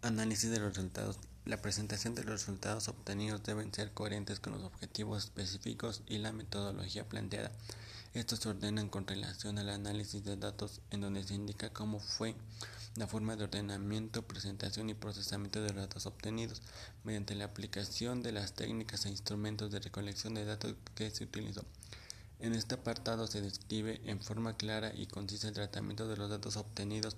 Análisis de los resultados. La presentación de los resultados obtenidos deben ser coherentes con los objetivos específicos y la metodología planteada. Estos se ordenan con relación al análisis de datos en donde se indica cómo fue la forma de ordenamiento, presentación y procesamiento de los datos obtenidos mediante la aplicación de las técnicas e instrumentos de recolección de datos que se utilizó. En este apartado se describe en forma clara y concisa el tratamiento de los datos obtenidos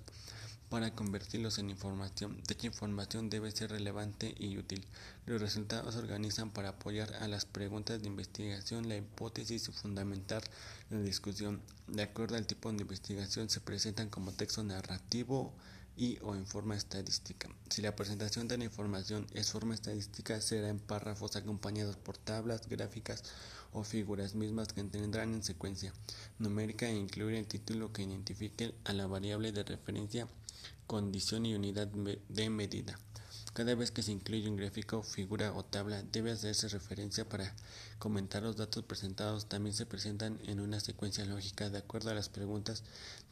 para convertirlos en información. Dicha información debe ser relevante y útil. Los resultados se organizan para apoyar a las preguntas de investigación, la hipótesis y fundamentar la discusión. De acuerdo al tipo de investigación, se presentan como texto narrativo y o en forma estadística. Si la presentación de la información es forma estadística, será en párrafos acompañados por tablas, gráficas o figuras mismas que tendrán en secuencia numérica e incluir el título que identifique a la variable de referencia condición y unidad de medida. Cada vez que se incluye un gráfico, figura o tabla, debe hacerse referencia para comentar los datos presentados. También se presentan en una secuencia lógica de acuerdo a las preguntas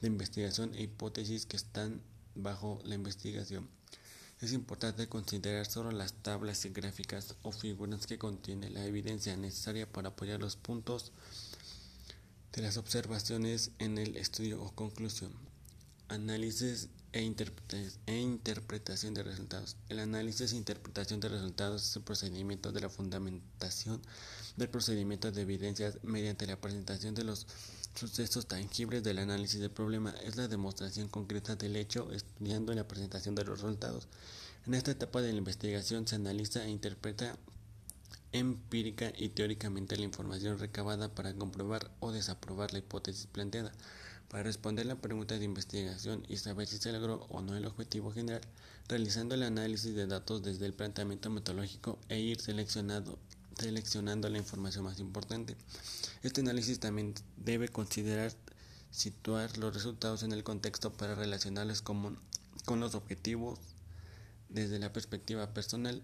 de investigación e hipótesis que están bajo la investigación. Es importante considerar solo las tablas y gráficas o figuras que contienen la evidencia necesaria para apoyar los puntos de las observaciones en el estudio o conclusión. Análisis e, e, interpretación de resultados. El análisis e interpretación de resultados es el procedimiento de la fundamentación del procedimiento de evidencias mediante la presentación de los sucesos tangibles del análisis del problema. Es la demostración concreta del hecho estudiando la presentación de los resultados. En esta etapa de la investigación se analiza e interpreta empírica y teóricamente la información recabada para comprobar o desaprobar la hipótesis planteada. Para responder la pregunta de investigación y saber si se logró o no el objetivo general, realizando el análisis de datos desde el planteamiento metodológico e ir seleccionando, seleccionando la información más importante. Este análisis también debe considerar situar los resultados en el contexto para relacionarlos con, los objetivos desde la perspectiva personal